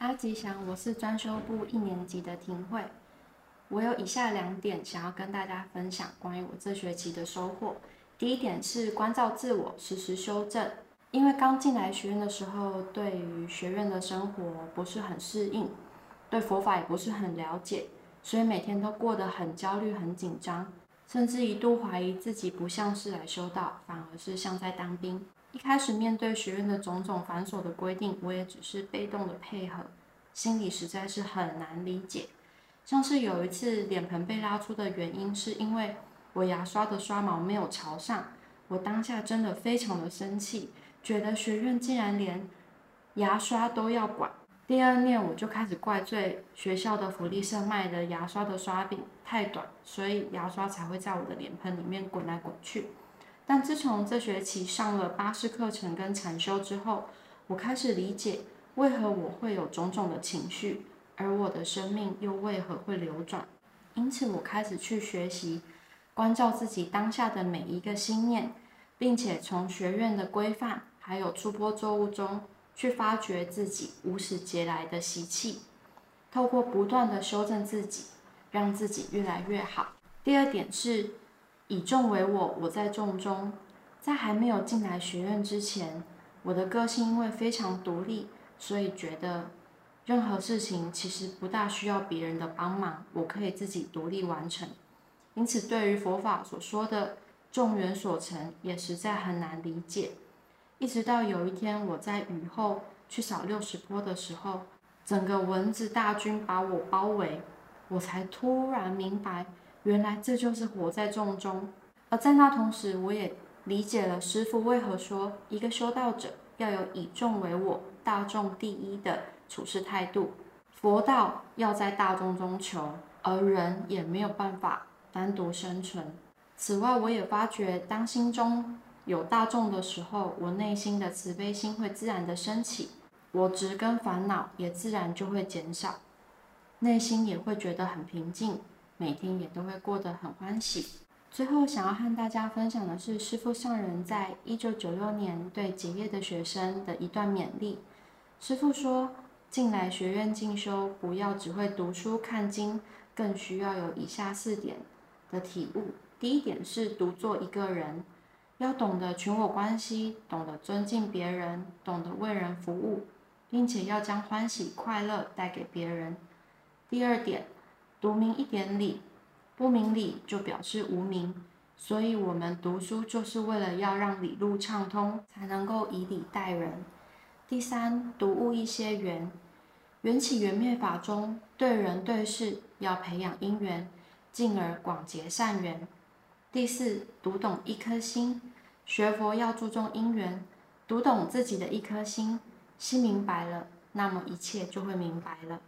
大家吉祥，我是专修部一年级的庭慧。我有以下两点想要跟大家分享关于我这学期的收获。第一点是关照自我，时时修正。因为刚进来学院的时候，对于学院的生活不是很适应，对佛法也不是很了解，所以每天都过得很焦虑、很紧张，甚至一度怀疑自己不像是来修道，反而是像在当兵。开始面对学院的种种繁琐的规定，我也只是被动的配合，心里实在是很难理解。像是有一次脸盆被拉出的原因，是因为我牙刷的刷毛没有朝上，我当下真的非常的生气。觉得学院竟然连牙刷都要管，第二念我就开始怪罪学校的福利社卖的牙刷的刷柄太短，所以牙刷才会在我的脸盆里面滚来滚去。但自从这学期上了巴士课程跟禅修之后，我开始理解为何我会有种种的情绪，而我的生命又为何会流转。因此，我开始去学习关照自己当下的每一个心念，并且从学院的规范。还有出波作物中去发掘自己无始劫来的习气，透过不断的修正自己，让自己越来越好。第二点是以众为我，我在众中。在还没有进来学院之前，我的个性因为非常独立，所以觉得任何事情其实不大需要别人的帮忙，我可以自己独立完成。因此，对于佛法所说的众缘所成，也实在很难理解。一直到有一天，我在雨后去扫六十坡的时候，整个蚊子大军把我包围，我才突然明白，原来这就是活在众中。而在那同时，我也理解了师父为何说一个修道者要有以众为我、大众第一的处事态度。佛道要在大众中求，而人也没有办法单独生存。此外，我也发觉当心中。有大众的时候，我内心的慈悲心会自然的升起，我执跟烦恼也自然就会减少，内心也会觉得很平静，每天也都会过得很欢喜。最后想要和大家分享的是，师父上人在一九九六年对结业的学生的一段勉励。师父说，进来学院进修，不要只会读书看经，更需要有以下四点的体悟。第一点是独做一个人。要懂得群我关系，懂得尊敬别人，懂得为人服务，并且要将欢喜快乐带给别人。第二点，读明一点理，不明理就表示无明，所以我们读书就是为了要让理路畅通，才能够以理待人。第三，读悟一些缘，缘起缘灭法中，对人对事要培养因缘，进而广结善缘。第四，读懂一颗心，学佛要注重因缘，读懂自己的一颗心，心明白了，那么一切就会明白了。